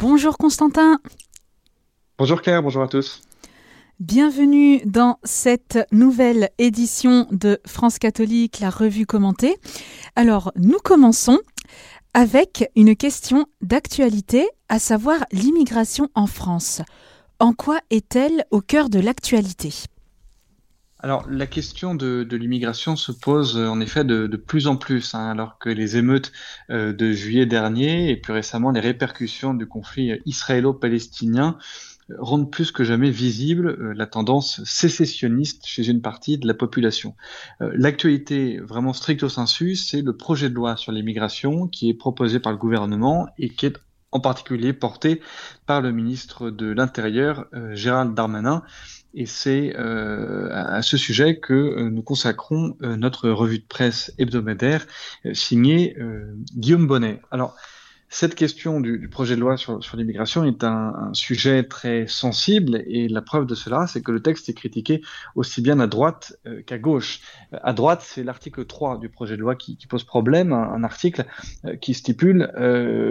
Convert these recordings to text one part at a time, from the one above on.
Bonjour Constantin. Bonjour Claire, bonjour à tous. Bienvenue dans cette nouvelle édition de France catholique, la revue commentée. Alors, nous commençons avec une question d'actualité, à savoir l'immigration en France. En quoi est-elle au cœur de l'actualité? Alors, la question de, l'immigration se pose euh, en effet de, plus en plus, hein, alors que les émeutes euh, de juillet dernier et plus récemment les répercussions du conflit israélo-palestinien euh, rendent plus que jamais visible la tendance sécessionniste chez une partie de la population. L'actualité vraiment stricto sensu, c'est le projet de loi sur l'immigration qui est proposé par le gouvernement et qui est en particulier porté par le ministre de l'Intérieur, Gérald Darmanin, et c'est euh, à ce sujet que euh, nous consacrons euh, notre revue de presse hebdomadaire signée Guillaume Bonnet. Alors, cette question du, projet de loi sur, l'immigration est un, sujet très sensible et la preuve de cela, c'est que le texte est critiqué aussi bien à droite euh, qu'à gauche. Euh, à droite, c'est l'article 3 du projet de loi qui, pose problème, un, article euh, qui stipule,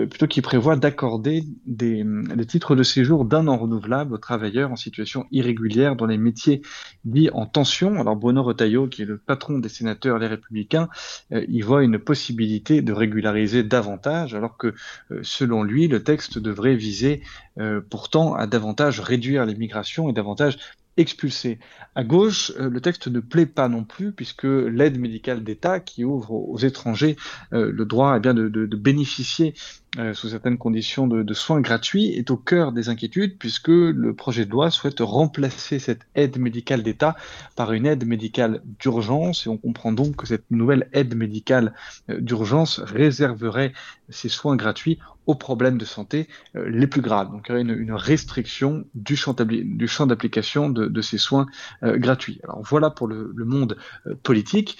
plutôt qui prévoit d'accorder des, des, titres de séjour d'un an renouvelable aux travailleurs en situation irrégulière dans les métiers dits en tension. Alors Bruno Retailleau, qui est le patron des sénateurs Les Républicains, y voit une possibilité de régulariser davantage, alors que selon lui, le texte devrait viser euh, pourtant à davantage réduire l'immigration et davantage expulser. À gauche, euh, le texte ne plaît pas non plus puisque l'aide médicale d'État qui ouvre aux étrangers le droit eh bien, de bénéficier euh, sous certaines conditions de, soins gratuits est au cœur des inquiétudes puisque le projet de loi souhaite remplacer cette aide médicale d'État par une aide médicale d'urgence et on comprend donc que cette nouvelle aide médicale euh, d'urgence réserverait ces soins gratuits aux problèmes de santé euh, les plus graves. Donc il y aurait une, restriction du champ d'application de, ces soins gratuits. Alors voilà pour le monde politique.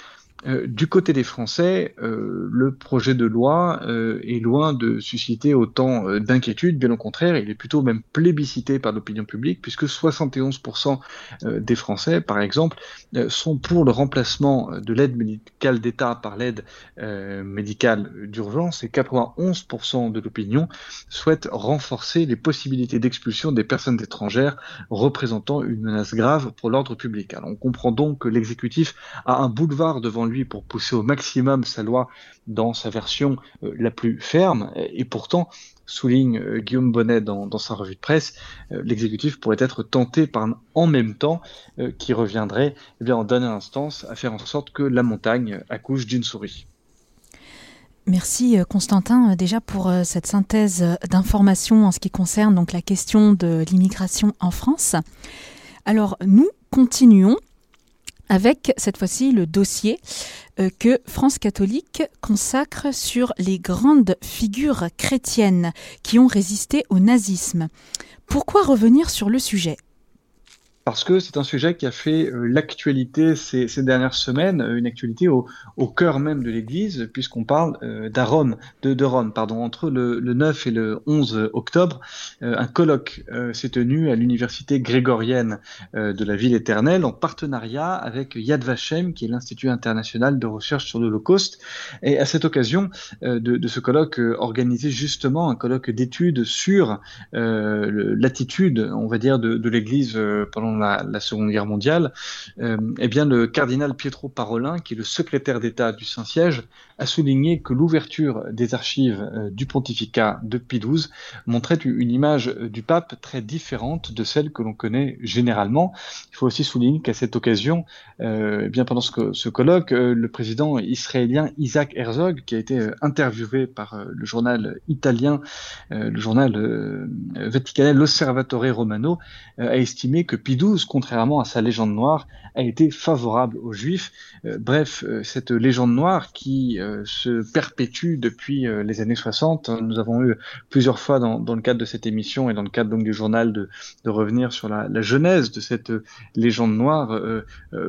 Euh, du côté des Français, euh, le projet de loi euh, est loin de susciter autant d'inquiétudes, bien au contraire, il est plutôt même plébiscité par l'opinion publique, puisque 71% des Français, par exemple, sont pour le remplacement de l'aide médicale d'État par l'aide médicale d'urgence, et 91% de l'opinion souhaitent renforcer les possibilités d'expulsion des personnes étrangères représentant une menace grave pour l'ordre public. Alors on comprend donc que l'exécutif a un boulevard devant lui pour pousser au maximum sa loi dans sa version euh, la plus ferme, et pourtant, souligne euh, Guillaume Bonnet dans, sa revue de presse, euh, l'exécutif pourrait être tenté par en même temps qui reviendrait eh bien, en dernière instance à faire en sorte que la montagne accouche d'une souris. Merci Constantin déjà pour cette synthèse d'informations en ce qui concerne donc la question de l'immigration en France. Alors nous continuons avec cette fois-ci le dossier euh, que France catholique consacre sur les grandes figures chrétiennes qui ont résisté au nazisme. Pourquoi revenir sur le sujet? Parce que c'est un sujet qui a fait euh, l'actualité ces, dernières semaines, euh, une actualité au, cœur même de l'Église, puisqu'on parle euh, de Rome, pardon, entre le, 9 et le 11 octobre, un colloque s'est tenu à l'université grégorienne de la ville éternelle en partenariat avec Yad Vashem, qui est l'Institut international de recherche sur l'Holocauste. Et à cette occasion de, ce colloque organisé justement un colloque d'études sur l'attitude, on va dire, de, de l'Église pendant la, Seconde Guerre mondiale, euh, eh bien le cardinal Pietro Parolin, qui est le secrétaire d'État du Saint-Siège, a souligné que l'ouverture des archives euh, du pontificat de Pie XII montrait une image du pape très différente de celle que l'on connaît généralement. Il faut aussi souligner qu'à cette occasion, euh, eh bien pendant ce, ce colloque, le président israélien Isaac Herzog, qui a été interviewé par le journal italien, le journal vaticanais L'Osservatore Romano, a estimé que Pie Contrairement à sa légende noire, a été favorable aux Juifs. Euh, bref, euh, cette légende noire qui euh, se perpétue depuis les années 60, hein, nous avons eu plusieurs fois dans, le cadre de cette émission et dans le cadre du journal de, revenir sur la, genèse de cette légende noire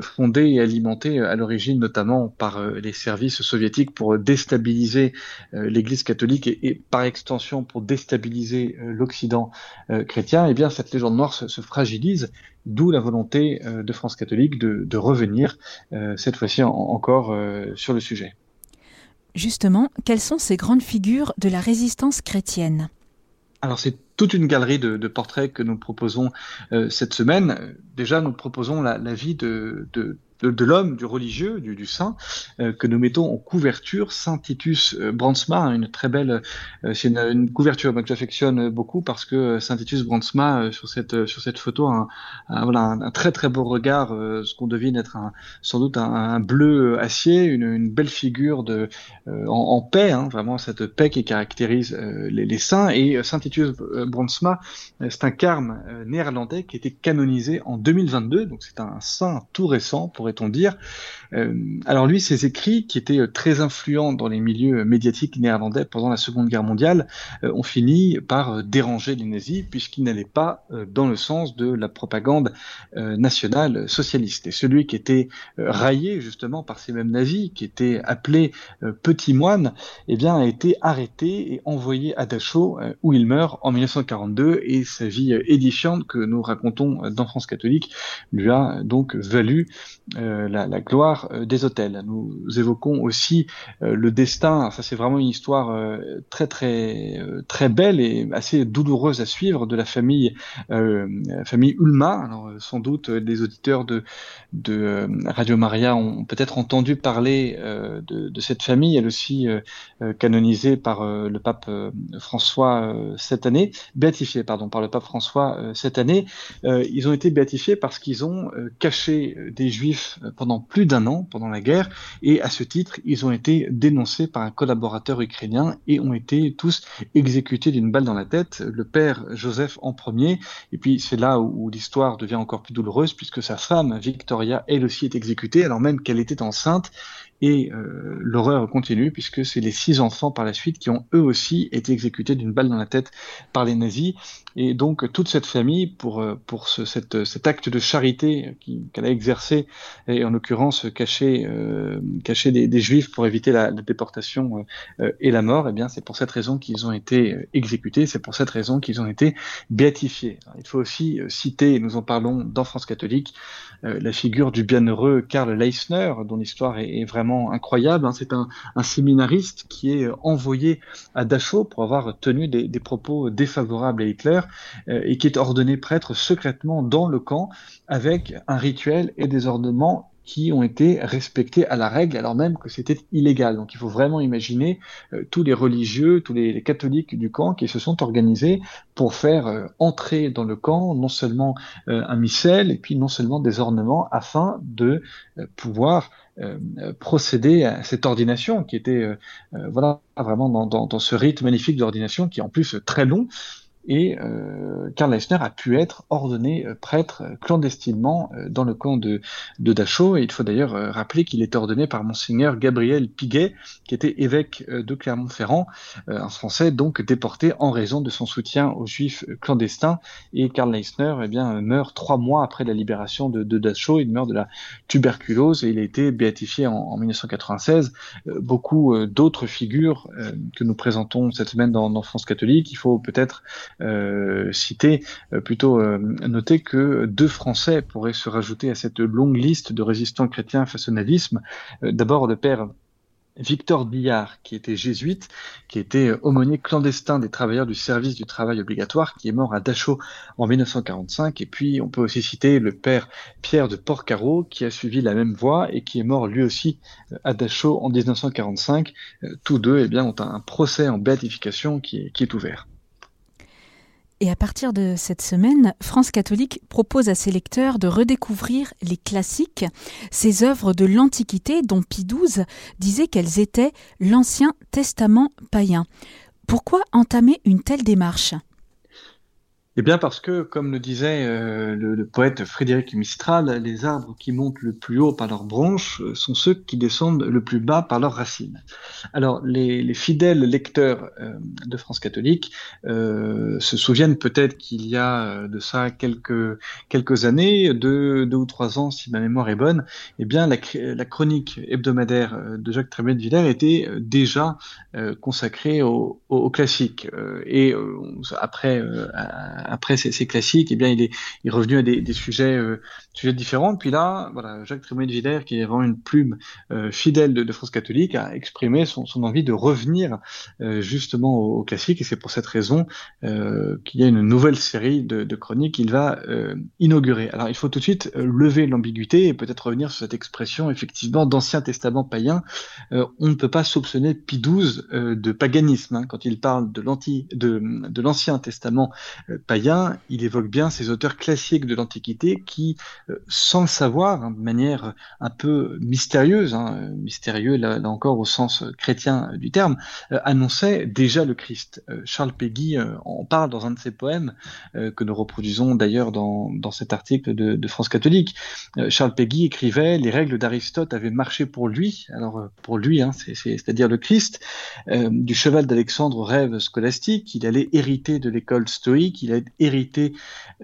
fondée et alimentée à l'origine notamment par les services soviétiques pour déstabiliser l'Église catholique et, par extension pour déstabiliser l'Occident chrétien. Et eh bien cette légende noire se fragilise D'où la volonté euh, de France catholique de, revenir, euh, cette fois-ci encore, euh, sur le sujet. Justement, quelles sont ces grandes figures de la résistance chrétienne? Alors c'est toute une galerie de, de, portraits que nous proposons cette semaine. Déjà, nous proposons la, la vie de, de de, l'homme, du religieux, du, du saint, euh, que nous mettons en couverture, Saint Titus euh, Brandsma, une très belle, euh, c'est une, couverture que j'affectionne beaucoup parce que Saint Titus Brandsma sur cette sur cette photo a un, voilà, un, très très beau regard, ce qu'on devine être un, sans doute un, bleu acier, une, belle figure de en, paix, hein, vraiment cette paix qui caractérise les, saints. Et Saint Titus Brandsma, c'est un carme néerlandais qui a été canonisé en 2022, donc c'est un saint tout récent pour on dire. Euh, alors lui, ses écrits, qui étaient euh, très influents dans les milieux médiatiques néerlandais pendant la Seconde Guerre mondiale, euh, ont fini par déranger les nazis, puisqu'ils n'allaient pas dans le sens de la propagande nationale socialiste. Et celui qui était raillé justement par ces mêmes nazis, qui était appelé petit moine, eh bien, a été arrêté et envoyé à Dachau, où il meurt en 1942, et sa vie édifiante que nous racontons dans France catholique lui a donc valu euh, la, gloire euh, des hôtels. Nous évoquons aussi euh, le destin. Ça, c'est vraiment une histoire très très très belle et assez douloureuse à suivre de la famille famille Ulma. Alors, sans doute, les auditeurs de Radio Maria ont peut-être entendu parler de, de, cette famille, elle aussi canonisée par le pape François cette année, béatifiée pardon par le pape François cette année. ils ont été béatifiés parce qu'ils ont caché des juifs pendant plus d'un an, pendant la guerre, et à ce titre, ils ont été dénoncés par un collaborateur ukrainien et ont été tous exécutés d'une balle dans la tête, le père Joseph en premier, et puis c'est là où, où l'histoire devient encore plus douloureuse, puisque sa femme, Victoria, elle aussi est exécutée, alors même qu'elle était enceinte, et euh, l'horreur continue puisque c'est les six enfants par la suite qui ont eux aussi été exécutés d'une balle dans la tête par les nazis. Et donc toute cette famille, pour, euh, pour ce, cette, cet acte de charité qu'elle a exercé, et en l'occurrence cacher, euh, cacher des, juifs pour éviter la, déportation euh, et la mort, eh bien c'est pour cette raison qu'ils ont été exécutés, c'est pour cette raison qu'ils ont été béatifiés. il faut aussi citer, nous en parlons dans France catholique, la figure du bienheureux Karl Leisner, dont l'histoire est, vraiment incroyable. Hein. C'est un, séminariste qui est euh, envoyé à Dachau pour avoir tenu des, propos défavorables à Hitler euh, et qui est ordonné prêtre secrètement dans le camp avec un rituel et des ornements qui ont été respectés à la règle alors même que c'était illégal. Donc il faut vraiment imaginer euh, tous les religieux, tous les, catholiques du camp qui se sont organisés pour faire entrer dans le camp non seulement un missel et puis non seulement des ornements afin de pouvoir euh, procéder à cette ordination qui était euh, euh, voilà vraiment dans, ce rite magnifique d'ordination qui est en plus très long et euh, Karl Leissner a pu être ordonné euh, prêtre euh, clandestinement dans le camp de, de Dachau. Et il faut d'ailleurs rappeler qu'il était ordonné par monseigneur Gabriel Piguet, qui était évêque de Clermont-Ferrand, un Français donc déporté en raison de son soutien aux Juifs clandestins. Et Karl Leissner eh bien, meurt trois mois après la libération de, de, Dachau. Il meurt de la tuberculose et il a été béatifié en, en 1996. beaucoup d'autres figures que nous présentons cette semaine dans, dans France catholique. Il faut peut-être euh, citer, euh, plutôt euh, noter que deux Français pourraient se rajouter à cette longue liste de résistants chrétiens face au nazisme. D'abord le père Victor Billard, qui était jésuite, qui était aumônier clandestin des travailleurs du service du travail obligatoire, qui est mort à Dachau en 1945. Et puis, on peut aussi citer le père Pierre de Porcaro, qui a suivi la même voie et qui est mort lui aussi à Dachau en 1945. Tous deux, eh bien, ont un procès en béatification qui est ouvert. Et à partir de cette semaine, France catholique propose à ses lecteurs de redécouvrir les classiques, ces œuvres de l'Antiquité dont Pie XII disait qu'elles étaient l'Ancien Testament païen. Pourquoi entamer une telle démarche? Eh bien parce que, comme le disait euh, le, poète Frédéric Mistral, les arbres qui montent le plus haut par leurs branches euh, sont ceux qui descendent le plus bas par leurs racines. Alors les, fidèles lecteurs euh, de France catholique se souviennent peut-être qu'il y a de ça quelques, années, deux, ou trois ans si ma mémoire est bonne, eh bien la, la chronique hebdomadaire de Jacques Tremblay de Villers était déjà consacrée au, au, classique. et après après ces, classiques, eh bien, il est, revenu à des, sujets, sujets différents. Puis là, voilà, Jacques Trémoy de Villers, qui est vraiment une plume fidèle de, France catholique, a exprimé son, envie de revenir justement aux, classiques. Et c'est pour cette raison qu'il y a une nouvelle série de, de chroniques qu'il va inaugurer. Alors, il faut tout de suite lever l'ambiguïté et peut-être revenir sur cette expression, effectivement, d'Ancien Testament païen. on ne peut pas soupçonner Pie XII de paganisme hein, quand il parle de de, de l'Ancien Testament euh, il évoque bien ces auteurs classiques de l'Antiquité qui, euh, sans le savoir, hein, de manière un peu mystérieuse, hein, mystérieux là, encore au sens chrétien du terme, euh, annonçaient déjà le Christ. Charles Péguy en parle dans un de ses poèmes que nous reproduisons d'ailleurs dans, dans cet article de, de France catholique. Charles Péguy écrivait les règles d'Aristote avaient marché pour lui, alors pour lui, hein, c'est-à-dire le Christ, du cheval d'Alexandre rêve scolastique, il allait hériter de l'école stoïque, il allait hériter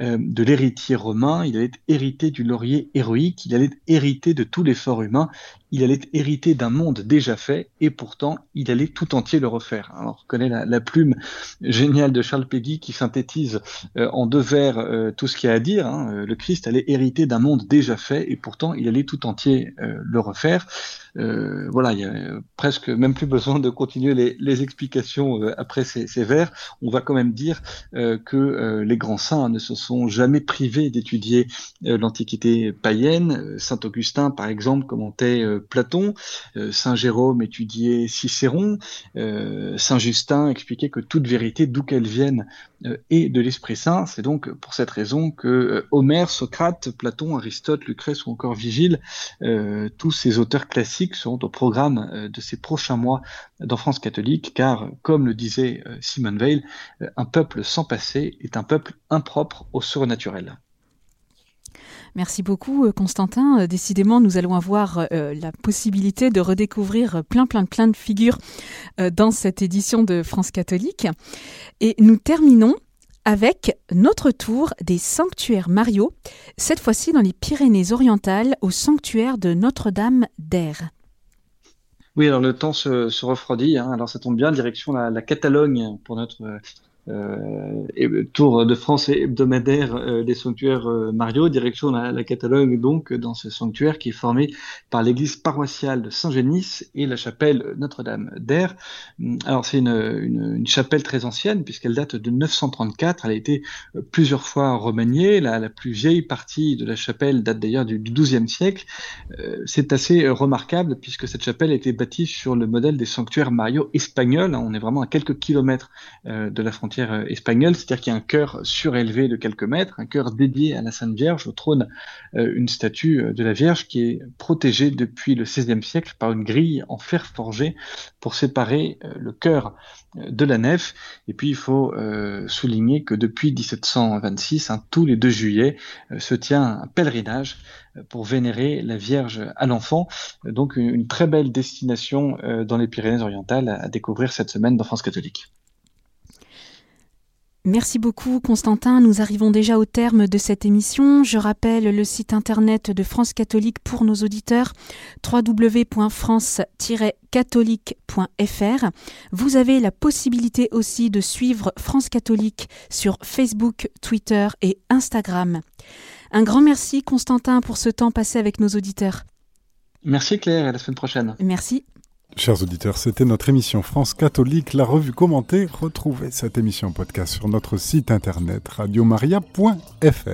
euh, de l'héritier romain, il allait hériter du laurier héroïque, il allait hériter de tout l'effort humain, il allait hériter d'un monde déjà fait, et pourtant il allait tout entier le refaire. Alors on connaît la, plume géniale de Charles Péguy qui synthétise euh, en deux vers euh, tout ce qu'il y a à dire. Hein. Le Christ allait hériter d'un monde déjà fait, et pourtant il allait tout entier le refaire. voilà, il y a presque même plus besoin de continuer les, explications après ces, vers. On va quand même dire que les grands saints ne se sont jamais privés d'étudier l'Antiquité païenne. Saint Augustin, par exemple, commentait Platon, euh, Saint Jérôme étudiait Cicéron, euh, Saint Justin expliquait que toute vérité, d'où qu'elle vienne, euh, est de l'Esprit Saint. C'est donc pour cette raison que Homère, Socrate, Platon, Aristote, Lucrèce ou encore Vigile, tous ces auteurs classiques seront au programme de ces prochains mois dans France catholique, car, comme le disait Simone Veil, un peuple sans passé est un peuple impropre au surnaturel. Merci beaucoup, euh, Constantin. Euh, décidément, nous allons avoir euh, la possibilité de redécouvrir plein, plein, plein de figures dans cette édition de France catholique. Et nous terminons avec notre tour des sanctuaires Mario, cette fois-ci dans les Pyrénées-Orientales, au sanctuaire de Notre-Dame d'Air. Oui, alors le temps se, refroidit, hein. alors ça tombe bien, direction la, la Catalogne pour notre euh, tour de France hebdomadaire euh, des sanctuaires euh, Mario, direction la, la, Catalogne, donc dans ce sanctuaire qui est formé par l'église paroissiale de Saint-Génis et la chapelle Notre-Dame d'Air. Hum, alors c'est une, chapelle très ancienne puisqu'elle date de 934, elle a été euh, plusieurs fois remaniée, la, plus vieille partie de la chapelle date d'ailleurs du, XIIe siècle. Euh, c'est assez remarquable puisque cette chapelle a été bâtie sur le modèle des sanctuaires Mario espagnols, on est vraiment à quelques kilomètres de la frontière euh, espagnole, c'est-à-dire qu'il y a un cœur surélevé de quelques mètres, un cœur dédié à la Sainte Vierge, au trône euh, une statue euh, de la Vierge qui est protégée depuis le XVIe siècle par une grille en fer forgé pour séparer le cœur de la nef. Et puis il faut souligner que depuis 1726, hein, tous les 2 juillet, se tient un pèlerinage pour vénérer la Vierge à l'enfant. Donc une, très belle destination dans les Pyrénées-Orientales à découvrir cette semaine dans France catholique. Merci beaucoup Constantin. Nous arrivons déjà au terme de cette émission. Je rappelle le site internet de France Catholique pour nos auditeurs www.france-catholique.fr. Vous avez la possibilité aussi de suivre France Catholique sur Facebook, Twitter et Instagram. Un grand merci Constantin pour ce temps passé avec nos auditeurs. Merci Claire et à la semaine prochaine. Merci. Chers auditeurs, c'était notre émission France catholique, la revue commentée. Retrouvez cette émission podcast sur notre site internet radiomaria.fr.